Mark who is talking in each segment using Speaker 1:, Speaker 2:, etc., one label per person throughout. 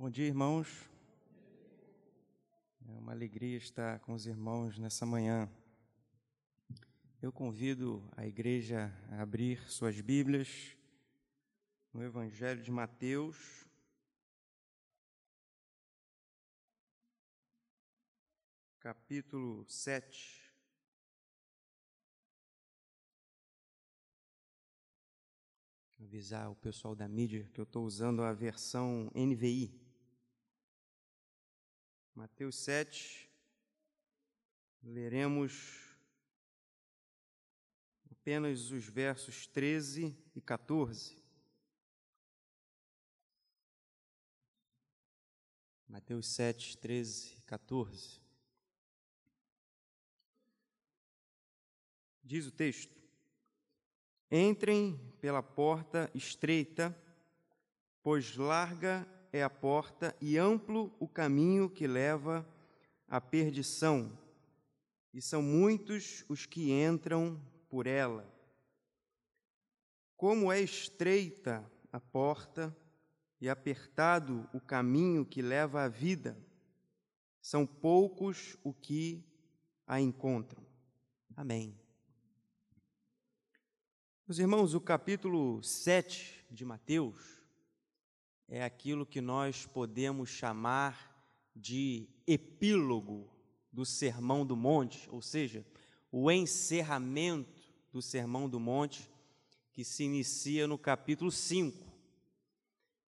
Speaker 1: Bom dia, irmãos. É uma alegria estar com os irmãos nessa manhã. Eu convido a igreja a abrir suas Bíblias no Evangelho de Mateus, capítulo 7. Avisar o pessoal da mídia que eu estou usando a versão NVI. Mateus 7, leremos apenas os versos 13 e 14. Mateus 7, 13 e 14. Diz o texto: Entrem pela porta estreita, pois larga é a porta e amplo o caminho que leva à perdição, e são muitos os que entram por ela. Como é estreita a porta e apertado o caminho que leva à vida, são poucos o que a encontram. Amém. Meus irmãos, o capítulo 7 de Mateus é aquilo que nós podemos chamar de epílogo do Sermão do Monte, ou seja, o encerramento do Sermão do Monte, que se inicia no capítulo 5.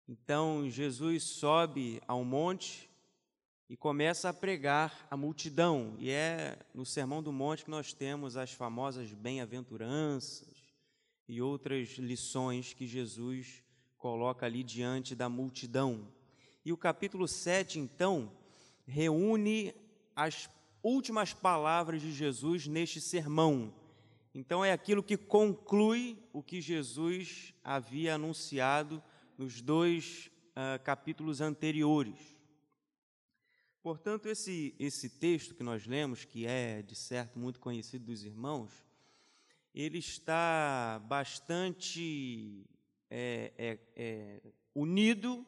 Speaker 1: Então, Jesus sobe ao monte e começa a pregar a multidão, e é no Sermão do Monte que nós temos as famosas bem-aventuranças e outras lições que Jesus coloca ali diante da multidão. E o capítulo 7, então, reúne as últimas palavras de Jesus neste sermão. Então, é aquilo que conclui o que Jesus havia anunciado nos dois uh, capítulos anteriores. Portanto, esse, esse texto que nós lemos, que é, de certo, muito conhecido dos irmãos, ele está bastante é, é, é, unido,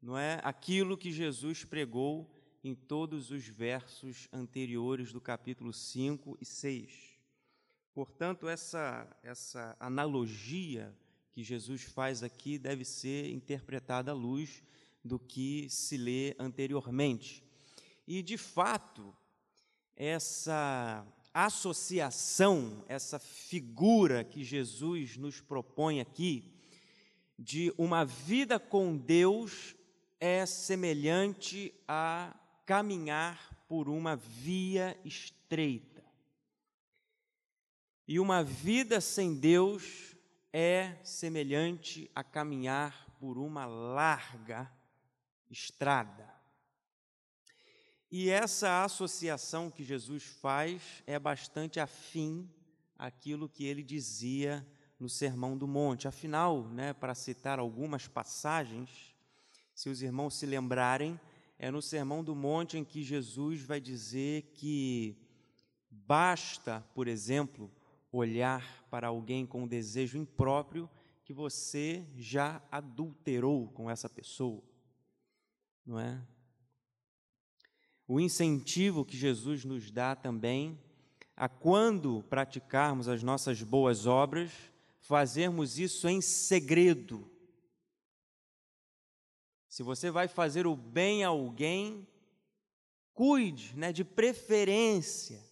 Speaker 1: não é, aquilo que Jesus pregou em todos os versos anteriores do capítulo 5 e 6. Portanto, essa, essa analogia que Jesus faz aqui deve ser interpretada à luz do que se lê anteriormente. E, de fato, essa associação, essa figura que Jesus nos propõe aqui, de uma vida com Deus é semelhante a caminhar por uma via estreita. E uma vida sem Deus é semelhante a caminhar por uma larga estrada. E essa associação que Jesus faz é bastante afim àquilo que ele dizia no Sermão do Monte. Afinal, né, para citar algumas passagens, se os irmãos se lembrarem, é no Sermão do Monte em que Jesus vai dizer que basta, por exemplo, olhar para alguém com um desejo impróprio que você já adulterou com essa pessoa. Não é? O incentivo que Jesus nos dá também a quando praticarmos as nossas boas obras, fazermos isso em segredo. Se você vai fazer o bem a alguém, cuide, né, de preferência,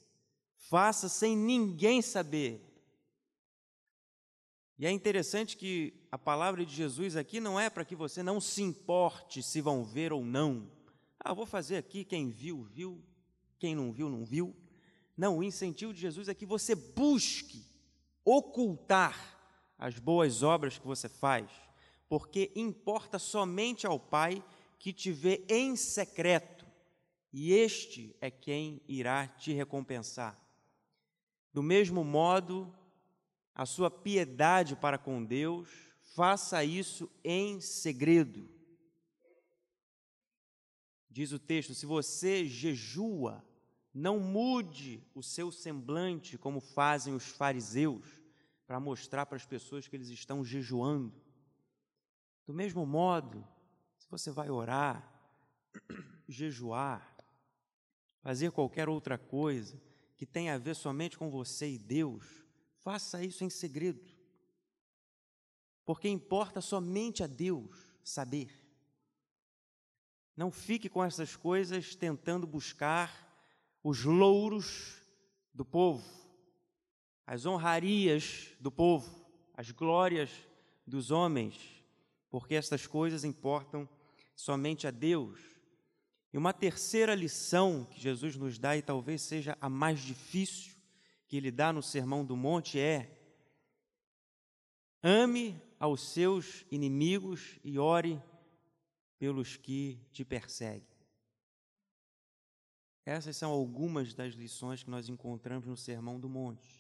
Speaker 1: faça sem ninguém saber. E é interessante que a palavra de Jesus aqui não é para que você não se importe se vão ver ou não. Ah, vou fazer aqui, quem viu, viu, quem não viu, não viu. Não, o incentivo de Jesus é que você busque ocultar as boas obras que você faz, porque importa somente ao Pai que te vê em secreto, e este é quem irá te recompensar. Do mesmo modo, a sua piedade para com Deus, faça isso em segredo. Diz o texto: se você jejua, não mude o seu semblante como fazem os fariseus para mostrar para as pessoas que eles estão jejuando. Do mesmo modo, se você vai orar, jejuar, fazer qualquer outra coisa que tenha a ver somente com você e Deus, faça isso em segredo. Porque importa somente a Deus saber. Não fique com essas coisas tentando buscar os louros do povo, as honrarias do povo, as glórias dos homens, porque estas coisas importam somente a Deus. E uma terceira lição que Jesus nos dá, e talvez seja a mais difícil que ele dá no Sermão do Monte, é: ame aos seus inimigos e ore pelos que te perseguem. Essas são algumas das lições que nós encontramos no Sermão do Monte.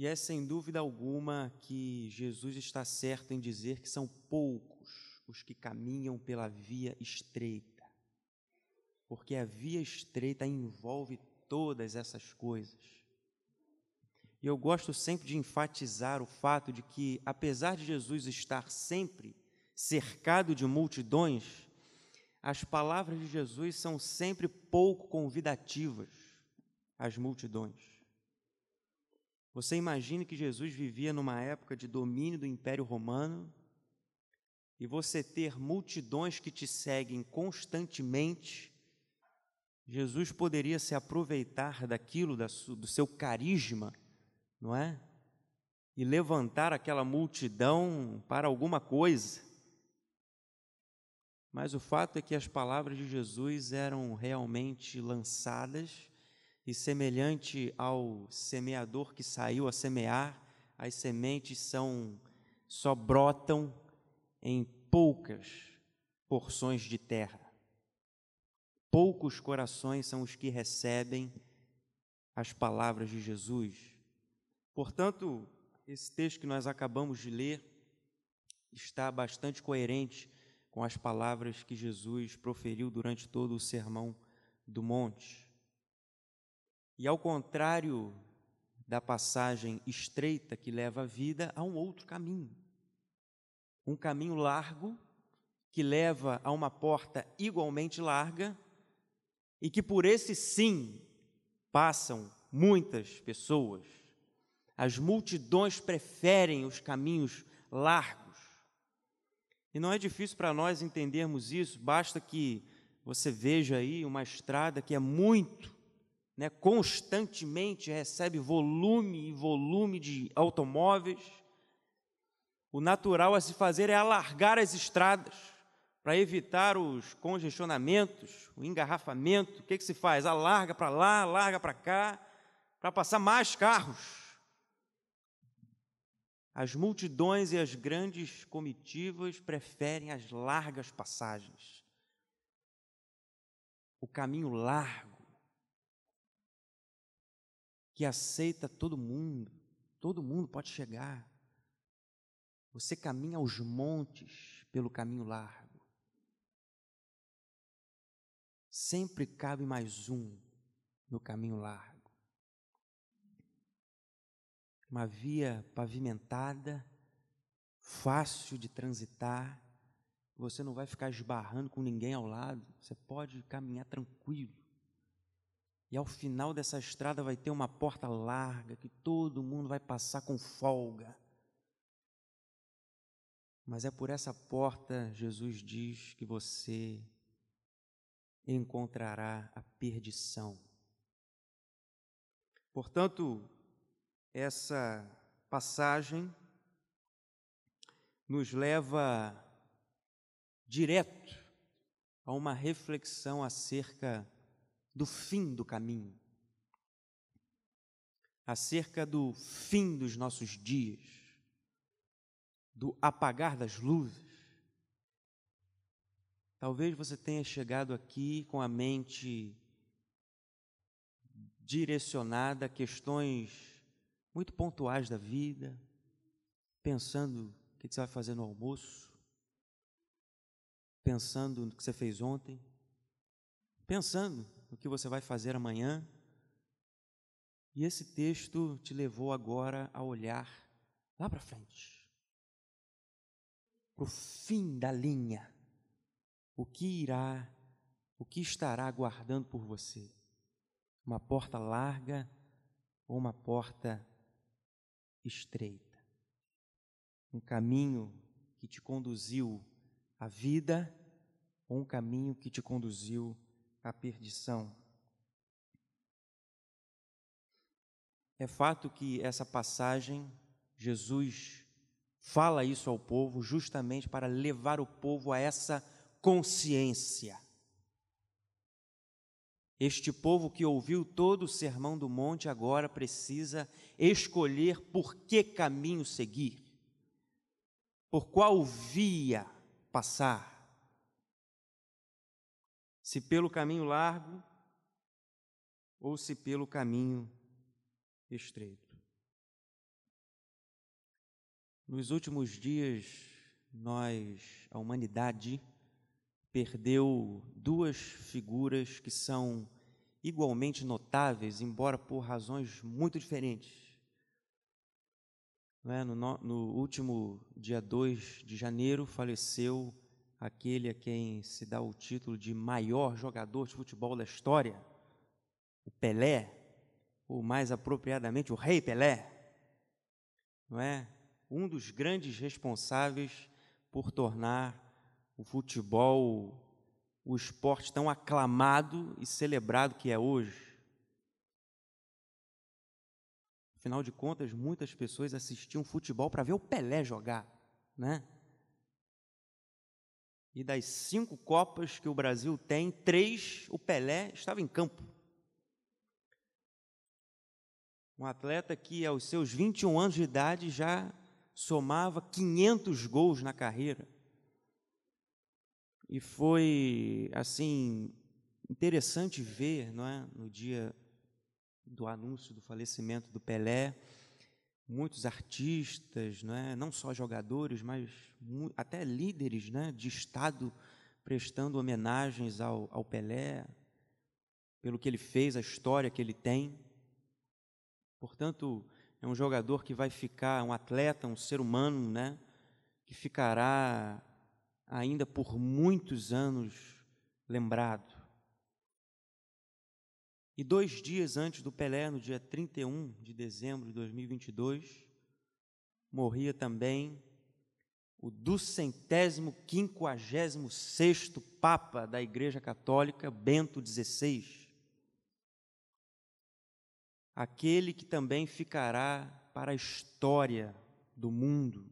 Speaker 1: E é sem dúvida alguma que Jesus está certo em dizer que são poucos os que caminham pela via estreita. Porque a via estreita envolve todas essas coisas. E eu gosto sempre de enfatizar o fato de que, apesar de Jesus estar sempre cercado de multidões, as palavras de Jesus são sempre pouco convidativas às multidões. Você imagine que Jesus vivia numa época de domínio do Império Romano e você ter multidões que te seguem constantemente, Jesus poderia se aproveitar daquilo, do seu carisma, não é? E levantar aquela multidão para alguma coisa. Mas o fato é que as palavras de Jesus eram realmente lançadas, e semelhante ao semeador que saiu a semear, as sementes são só brotam em poucas porções de terra. Poucos corações são os que recebem as palavras de Jesus. Portanto, esse texto que nós acabamos de ler está bastante coerente com as palavras que Jesus proferiu durante todo o sermão do monte. E ao contrário da passagem estreita que leva à vida, há um outro caminho um caminho largo que leva a uma porta igualmente larga e que por esse sim passam muitas pessoas. As multidões preferem os caminhos largos. E não é difícil para nós entendermos isso, basta que você veja aí uma estrada que é muito, né, constantemente recebe volume e volume de automóveis o natural a se fazer é alargar as estradas para evitar os congestionamentos, o engarrafamento. O que, que se faz? Alarga para lá, alarga para cá, para passar mais carros. As multidões e as grandes comitivas preferem as largas passagens. O caminho largo, que aceita todo mundo, todo mundo pode chegar. Você caminha aos montes pelo caminho largo. Sempre cabe mais um no caminho largo. Uma via pavimentada, fácil de transitar. Você não vai ficar esbarrando com ninguém ao lado. Você pode caminhar tranquilo. E ao final dessa estrada vai ter uma porta larga que todo mundo vai passar com folga. Mas é por essa porta, Jesus diz, que você encontrará a perdição. Portanto, essa passagem nos leva direto a uma reflexão acerca do fim do caminho, acerca do fim dos nossos dias do apagar das luzes. Talvez você tenha chegado aqui com a mente direcionada a questões muito pontuais da vida, pensando o que você vai fazer no almoço, pensando no que você fez ontem, pensando no que você vai fazer amanhã. E esse texto te levou agora a olhar lá para frente para o fim da linha, o que irá, o que estará aguardando por você? Uma porta larga ou uma porta estreita? Um caminho que te conduziu à vida ou um caminho que te conduziu à perdição? É fato que essa passagem, Jesus fala isso ao povo justamente para levar o povo a essa consciência. Este povo que ouviu todo o sermão do monte agora precisa escolher por que caminho seguir, por qual via passar. Se pelo caminho largo ou se pelo caminho estreito. Nos últimos dias, nós, a humanidade, perdeu duas figuras que são igualmente notáveis, embora por razões muito diferentes. É? No, no, último dia 2 de janeiro faleceu aquele a quem se dá o título de maior jogador de futebol da história, o Pelé, ou mais apropriadamente o Rei Pelé, não é? Um dos grandes responsáveis por tornar o futebol o esporte tão aclamado e celebrado que é hoje. Afinal de contas, muitas pessoas assistiam futebol para ver o Pelé jogar, né? E das cinco Copas que o Brasil tem, três o Pelé estava em campo. Um atleta que aos seus 21 anos de idade já somava 500 gols na carreira. E foi assim interessante ver, não é, no dia do anúncio do falecimento do Pelé, muitos artistas, não é, não só jogadores, mas até líderes, né, de estado prestando homenagens ao, ao Pelé pelo que ele fez, a história que ele tem. Portanto, é um jogador que vai ficar, um atleta, um ser humano, né? Que ficará ainda por muitos anos lembrado. E dois dias antes do Pelé, no dia 31 de dezembro de 2022, morria também o duzentésimo quinquagésimo sexto Papa da Igreja Católica, Bento XVI aquele que também ficará para a história do mundo.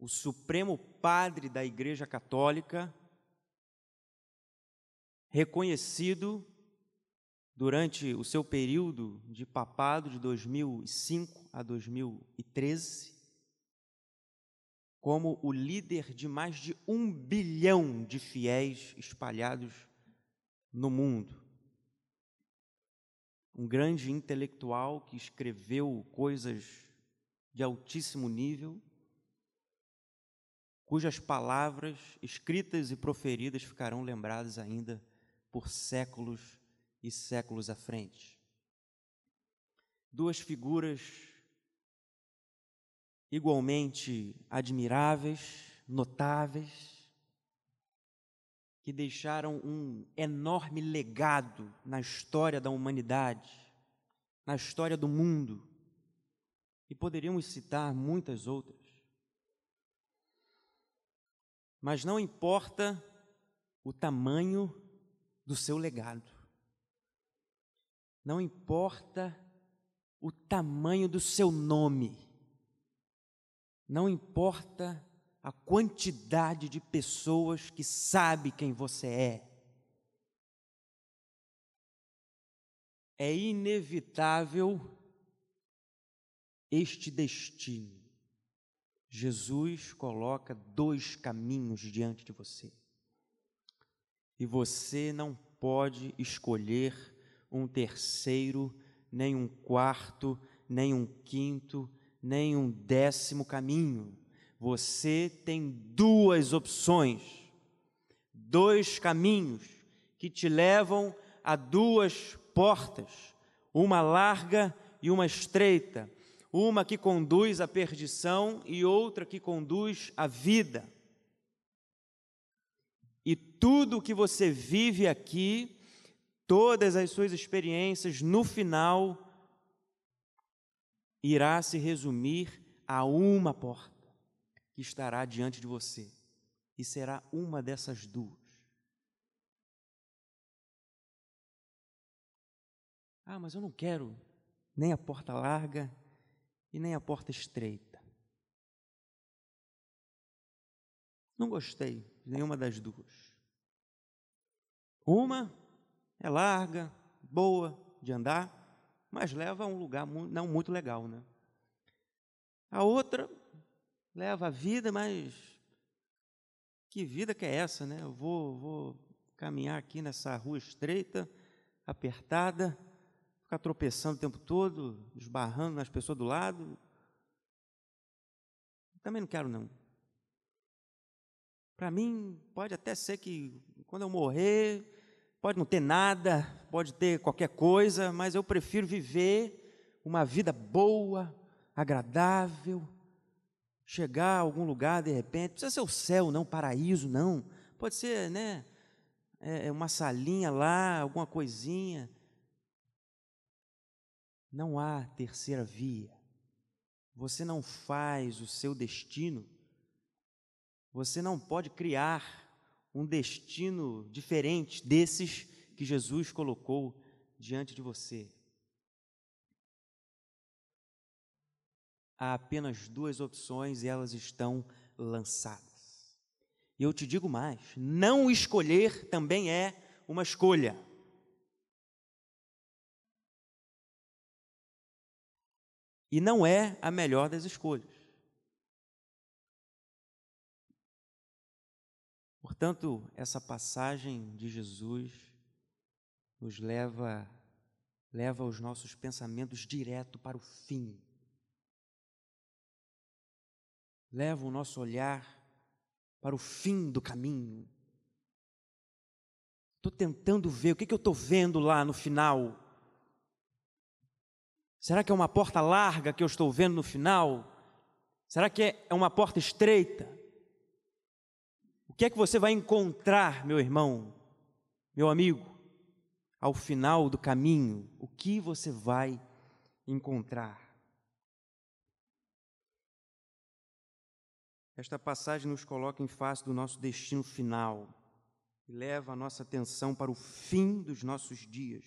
Speaker 1: O Supremo Padre da Igreja Católica, reconhecido durante o seu período de papado de 2005 a 2013, como o líder de mais de um bilhão de fiéis espalhados no mundo. Um grande intelectual que escreveu coisas de altíssimo nível, cujas palavras escritas e proferidas ficarão lembradas ainda por séculos e séculos à frente. Duas figuras igualmente admiráveis, notáveis, que deixaram um enorme legado na história da humanidade, na história do mundo. E poderíamos citar muitas outras. Mas não importa o tamanho do seu legado. Não importa o tamanho do seu nome. Não importa a quantidade de pessoas que sabe quem você é. É inevitável este destino. Jesus coloca dois caminhos diante de você. E você não pode escolher um terceiro, nem um quarto, nem um quinto, nem um décimo caminho você tem duas opções, dois caminhos que te levam a duas portas, uma larga e uma estreita, uma que conduz à perdição e outra que conduz à vida. Tudo o que você vive aqui, todas as suas experiências, no final, irá se resumir a uma porta que estará diante de você, e será uma dessas duas. Ah, mas eu não quero nem a porta larga e nem a porta estreita. Não gostei de nenhuma das duas. Uma é larga, boa de andar, mas leva a um lugar não muito legal, né? A outra leva a vida, mas que vida que é essa, né? Eu vou, vou caminhar aqui nessa rua estreita, apertada, ficar tropeçando o tempo todo, esbarrando nas pessoas do lado. Também não quero, não. Para mim, pode até ser que quando eu morrer, Pode não ter nada, pode ter qualquer coisa, mas eu prefiro viver uma vida boa, agradável, chegar a algum lugar de repente, não precisa ser o céu, não, paraíso, não. Pode ser, né, é, é uma salinha lá, alguma coisinha. Não há terceira via. Você não faz o seu destino. Você não pode criar um destino diferente desses que Jesus colocou diante de você. Há apenas duas opções e elas estão lançadas. E eu te digo mais: não escolher também é uma escolha. E não é a melhor das escolhas. Portanto, essa passagem de Jesus nos leva leva os nossos pensamentos direto para o fim. Leva o nosso olhar para o fim do caminho. Estou tentando ver o que, que eu estou vendo lá no final. Será que é uma porta larga que eu estou vendo no final? Será que é uma porta estreita? Que é que você vai encontrar, meu irmão, meu amigo, ao final do caminho? O que você vai encontrar? Esta passagem nos coloca em face do nosso destino final e leva a nossa atenção para o fim dos nossos dias.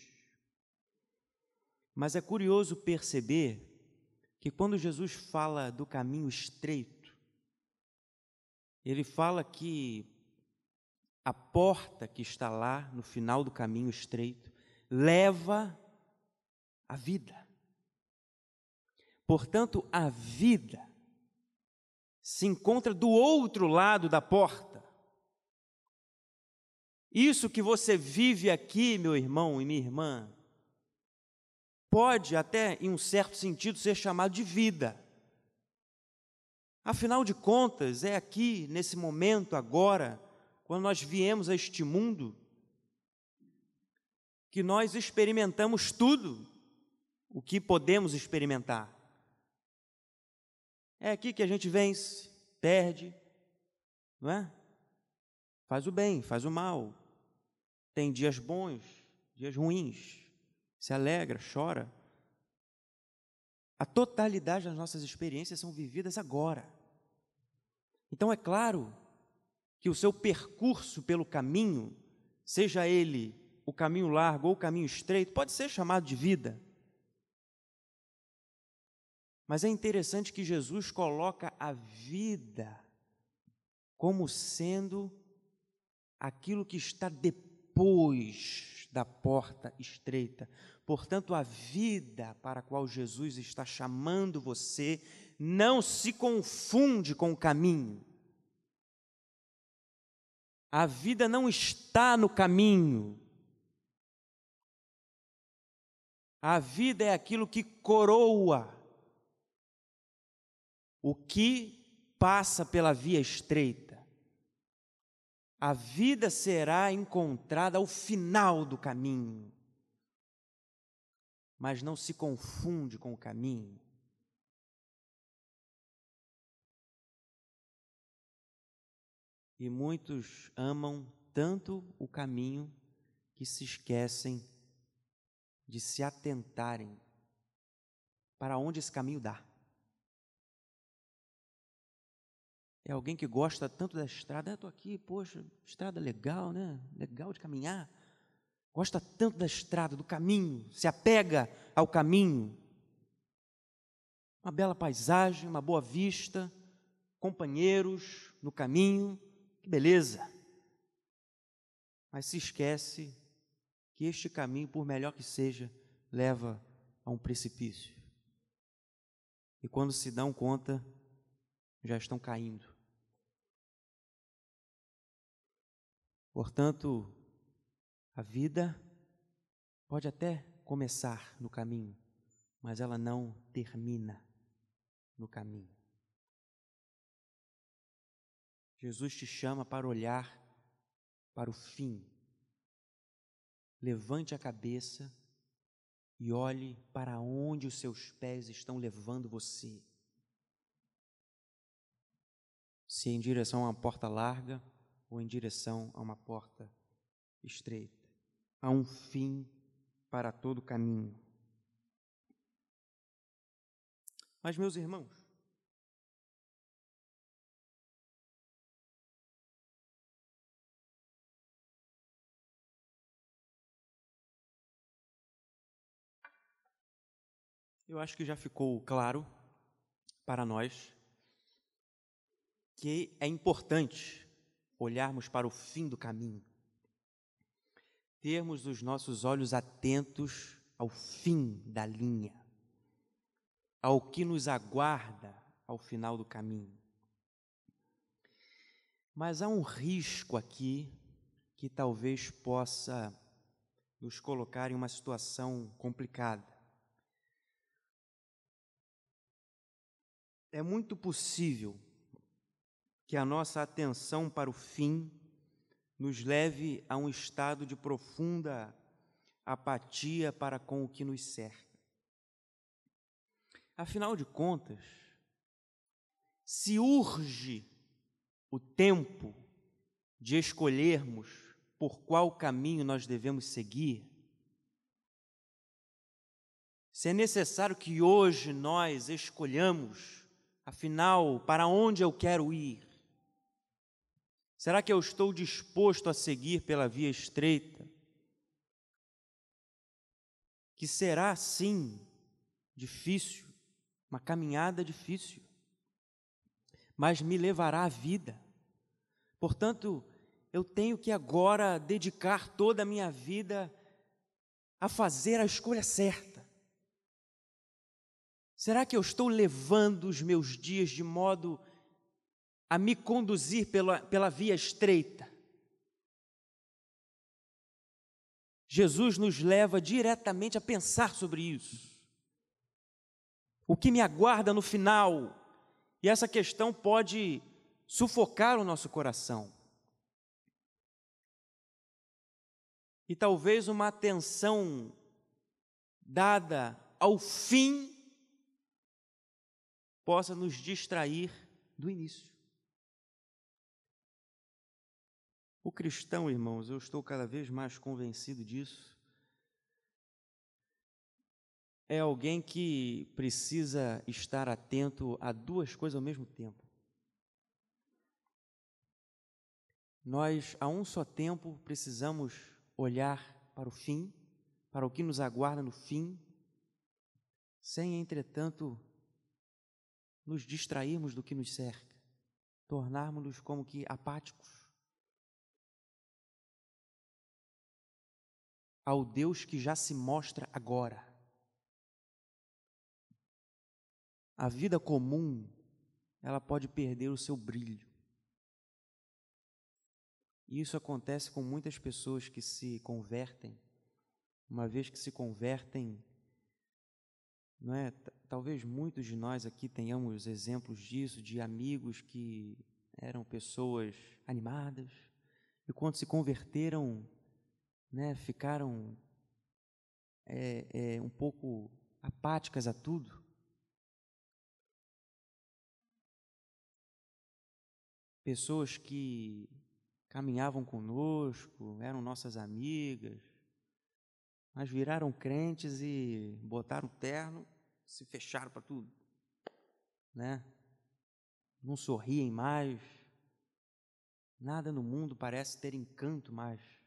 Speaker 1: Mas é curioso perceber que quando Jesus fala do caminho estreito, ele fala que a porta que está lá no final do caminho estreito leva à vida. Portanto, a vida se encontra do outro lado da porta. Isso que você vive aqui, meu irmão e minha irmã, pode até, em um certo sentido, ser chamado de vida. Afinal de contas, é aqui, nesse momento, agora, quando nós viemos a este mundo, que nós experimentamos tudo o que podemos experimentar. É aqui que a gente vence, perde, não é? Faz o bem, faz o mal. Tem dias bons, dias ruins, se alegra, chora. A totalidade das nossas experiências são vividas agora. Então é claro que o seu percurso pelo caminho, seja ele o caminho largo ou o caminho estreito, pode ser chamado de vida. Mas é interessante que Jesus coloca a vida como sendo aquilo que está depois da porta estreita. Portanto, a vida para a qual Jesus está chamando você não se confunde com o caminho. A vida não está no caminho. A vida é aquilo que coroa o que passa pela via estreita. A vida será encontrada ao final do caminho, mas não se confunde com o caminho. E muitos amam tanto o caminho que se esquecem de se atentarem para onde esse caminho dá. É alguém que gosta tanto da estrada, ah, estou aqui, poxa, estrada legal, né? Legal de caminhar. Gosta tanto da estrada, do caminho, se apega ao caminho. Uma bela paisagem, uma boa vista, companheiros no caminho, que beleza. Mas se esquece que este caminho, por melhor que seja, leva a um precipício. E quando se dão conta, já estão caindo. Portanto, a vida pode até começar no caminho, mas ela não termina no caminho. Jesus te chama para olhar para o fim. Levante a cabeça e olhe para onde os seus pés estão levando você. Se em direção a uma porta larga, ou em direção a uma porta estreita. Há um fim para todo caminho. Mas, meus irmãos, eu acho que já ficou claro para nós que é importante olharmos para o fim do caminho, termos os nossos olhos atentos ao fim da linha, ao que nos aguarda ao final do caminho. Mas há um risco aqui que talvez possa nos colocar em uma situação complicada. É muito possível que a nossa atenção para o fim nos leve a um estado de profunda apatia para com o que nos cerca. Afinal de contas, se urge o tempo de escolhermos por qual caminho nós devemos seguir, se é necessário que hoje nós escolhamos, afinal, para onde eu quero ir, Será que eu estou disposto a seguir pela via estreita? Que será, sim, difícil, uma caminhada difícil, mas me levará à vida. Portanto, eu tenho que agora dedicar toda a minha vida a fazer a escolha certa. Será que eu estou levando os meus dias de modo a me conduzir pela, pela via estreita. Jesus nos leva diretamente a pensar sobre isso. O que me aguarda no final? E essa questão pode sufocar o nosso coração. E talvez uma atenção dada ao fim possa nos distrair do início. O cristão, irmãos, eu estou cada vez mais convencido disso, é alguém que precisa estar atento a duas coisas ao mesmo tempo. Nós, a um só tempo, precisamos olhar para o fim, para o que nos aguarda no fim, sem, entretanto, nos distrairmos do que nos cerca, tornarmos-nos como que apáticos. Ao Deus que já se mostra agora. A vida comum, ela pode perder o seu brilho. E isso acontece com muitas pessoas que se convertem. Uma vez que se convertem, não é? Talvez muitos de nós aqui tenhamos exemplos disso, de amigos que eram pessoas animadas e quando se converteram né, ficaram é, é, um pouco apáticas a tudo. Pessoas que caminhavam conosco, eram nossas amigas, mas viraram crentes e botaram terno, se fecharam para tudo, né? Não sorriem mais, nada no mundo parece ter encanto mais.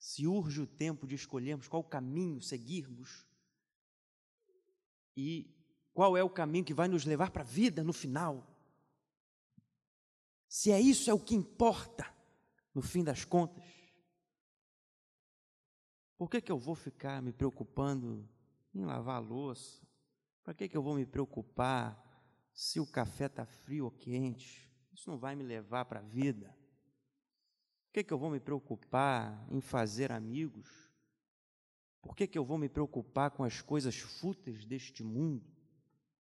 Speaker 1: Se urge o tempo de escolhermos qual caminho seguirmos e qual é o caminho que vai nos levar para a vida no final. Se é isso é o que importa no fim das contas. Por que, que eu vou ficar me preocupando em lavar a louça? Para que, que eu vou me preocupar se o café está frio ou quente? Isso não vai me levar para a vida. Por que, que eu vou me preocupar em fazer amigos? Por que, que eu vou me preocupar com as coisas fúteis deste mundo?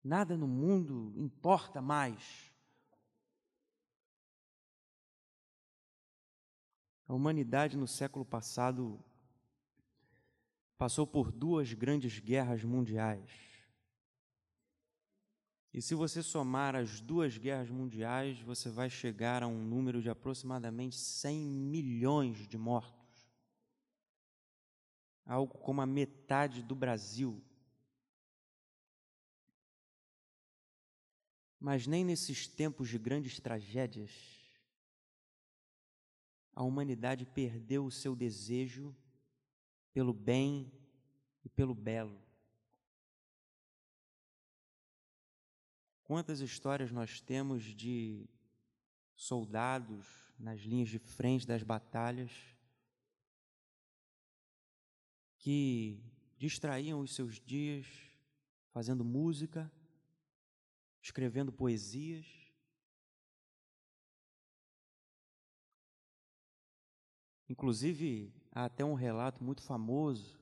Speaker 1: Nada no mundo importa mais. A humanidade no século passado passou por duas grandes guerras mundiais. E se você somar as duas guerras mundiais, você vai chegar a um número de aproximadamente 100 milhões de mortos. Algo como a metade do Brasil. Mas nem nesses tempos de grandes tragédias, a humanidade perdeu o seu desejo pelo bem e pelo belo. Quantas histórias nós temos de soldados nas linhas de frente das batalhas que distraíam os seus dias fazendo música, escrevendo poesias, Inclusive, há até um relato muito famoso,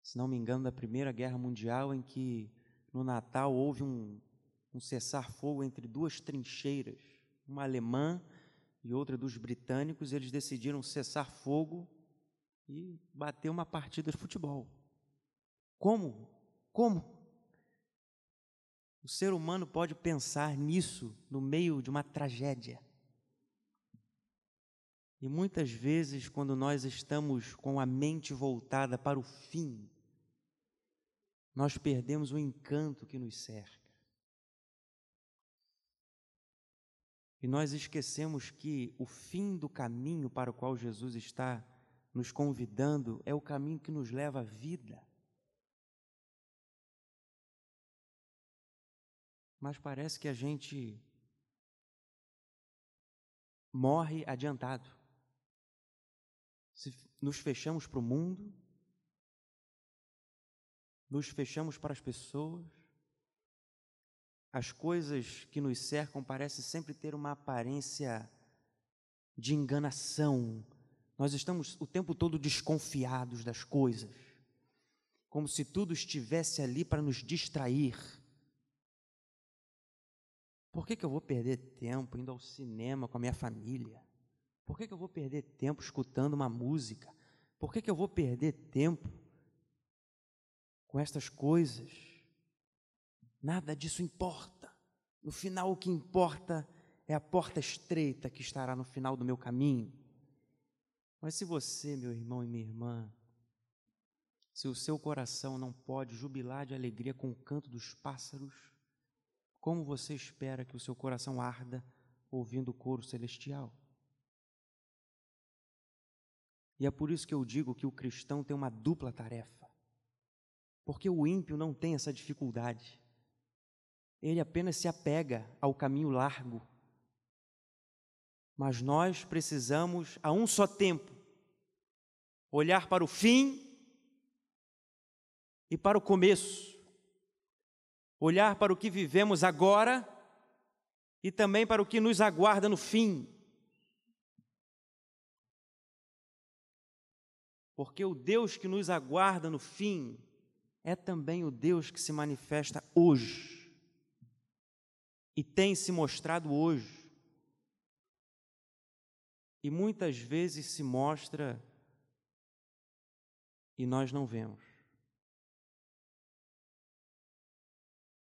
Speaker 1: se não me engano, da Primeira Guerra Mundial, em que no Natal houve um, um cessar-fogo entre duas trincheiras, uma alemã e outra dos britânicos. Eles decidiram cessar fogo e bater uma partida de futebol. Como? Como? O ser humano pode pensar nisso no meio de uma tragédia. E muitas vezes, quando nós estamos com a mente voltada para o fim, nós perdemos o encanto que nos cerca. E nós esquecemos que o fim do caminho para o qual Jesus está nos convidando é o caminho que nos leva à vida. Mas parece que a gente morre adiantado se nos fechamos para o mundo, nos fechamos para as pessoas, as coisas que nos cercam parecem sempre ter uma aparência de enganação. Nós estamos o tempo todo desconfiados das coisas, como se tudo estivesse ali para nos distrair. Por que, que eu vou perder tempo indo ao cinema com a minha família? Por que, que eu vou perder tempo escutando uma música? Por que, que eu vou perder tempo com estas coisas? Nada disso importa. No final, o que importa é a porta estreita que estará no final do meu caminho. Mas se você, meu irmão e minha irmã, se o seu coração não pode jubilar de alegria com o canto dos pássaros, como você espera que o seu coração arda ouvindo o coro celestial? E é por isso que eu digo que o cristão tem uma dupla tarefa. Porque o ímpio não tem essa dificuldade. Ele apenas se apega ao caminho largo. Mas nós precisamos, a um só tempo, olhar para o fim e para o começo. Olhar para o que vivemos agora e também para o que nos aguarda no fim. Porque o Deus que nos aguarda no fim é também o Deus que se manifesta hoje e tem se mostrado hoje. E muitas vezes se mostra e nós não vemos.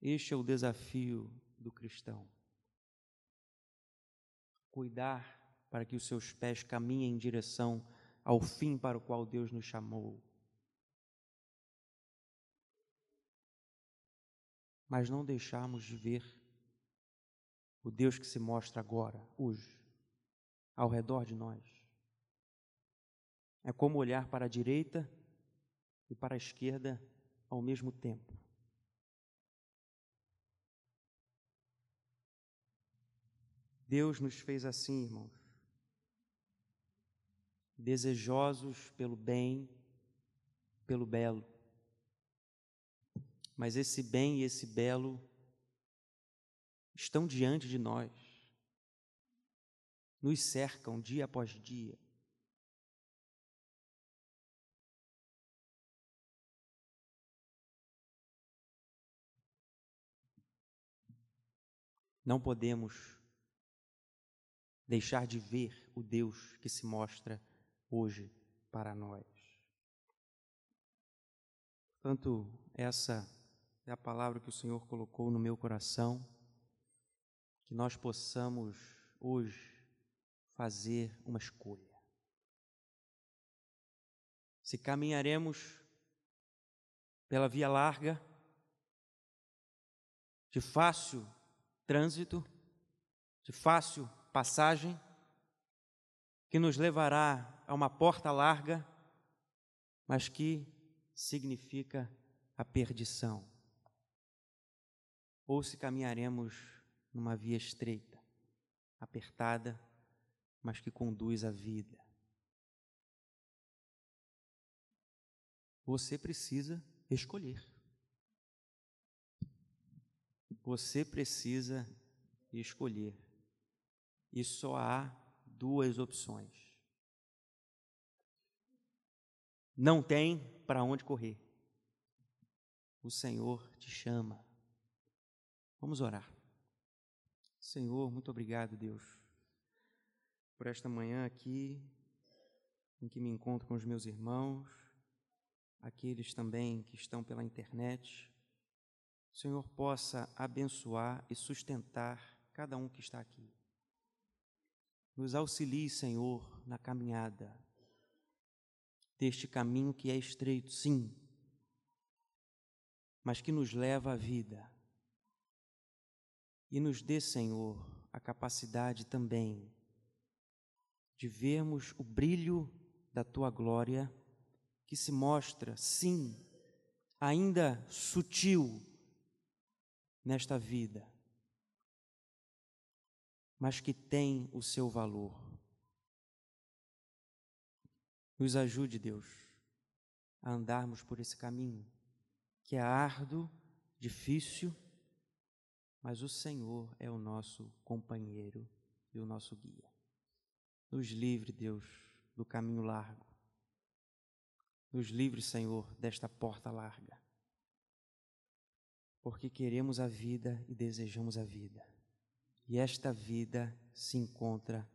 Speaker 1: Este é o desafio do cristão. Cuidar para que os seus pés caminhem em direção ao fim para o qual Deus nos chamou. Mas não deixarmos de ver o Deus que se mostra agora, hoje, ao redor de nós. É como olhar para a direita e para a esquerda ao mesmo tempo. Deus nos fez assim, irmãos desejosos pelo bem, pelo belo. Mas esse bem e esse belo estão diante de nós, nos cercam dia após dia. Não podemos deixar de ver o Deus que se mostra hoje para nós. Portanto, essa é a palavra que o Senhor colocou no meu coração, que nós possamos hoje fazer uma escolha. Se caminharemos pela via larga, de fácil trânsito, de fácil passagem, que nos levará a uma porta larga, mas que significa a perdição. Ou se caminharemos numa via estreita, apertada, mas que conduz à vida. Você precisa escolher. Você precisa escolher. E só há duas opções não tem para onde correr. O Senhor te chama. Vamos orar. Senhor, muito obrigado, Deus, por esta manhã aqui, em que me encontro com os meus irmãos, aqueles também que estão pela internet. O Senhor possa abençoar e sustentar cada um que está aqui. Nos auxilie, Senhor, na caminhada deste caminho que é estreito, sim, mas que nos leva à vida. E nos dê, Senhor, a capacidade também de vermos o brilho da tua glória que se mostra, sim, ainda sutil nesta vida, mas que tem o seu valor. Nos ajude, Deus, a andarmos por esse caminho, que é árduo, difícil, mas o Senhor é o nosso companheiro e o nosso guia. Nos livre, Deus, do caminho largo. Nos livre, Senhor, desta porta larga. Porque queremos a vida e desejamos a vida. E esta vida se encontra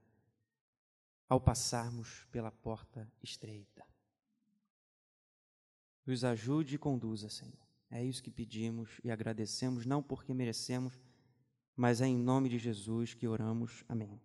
Speaker 1: ao passarmos pela porta estreita. Nos ajude e conduza, Senhor. É isso que pedimos e agradecemos, não porque merecemos, mas é em nome de Jesus que oramos. Amém.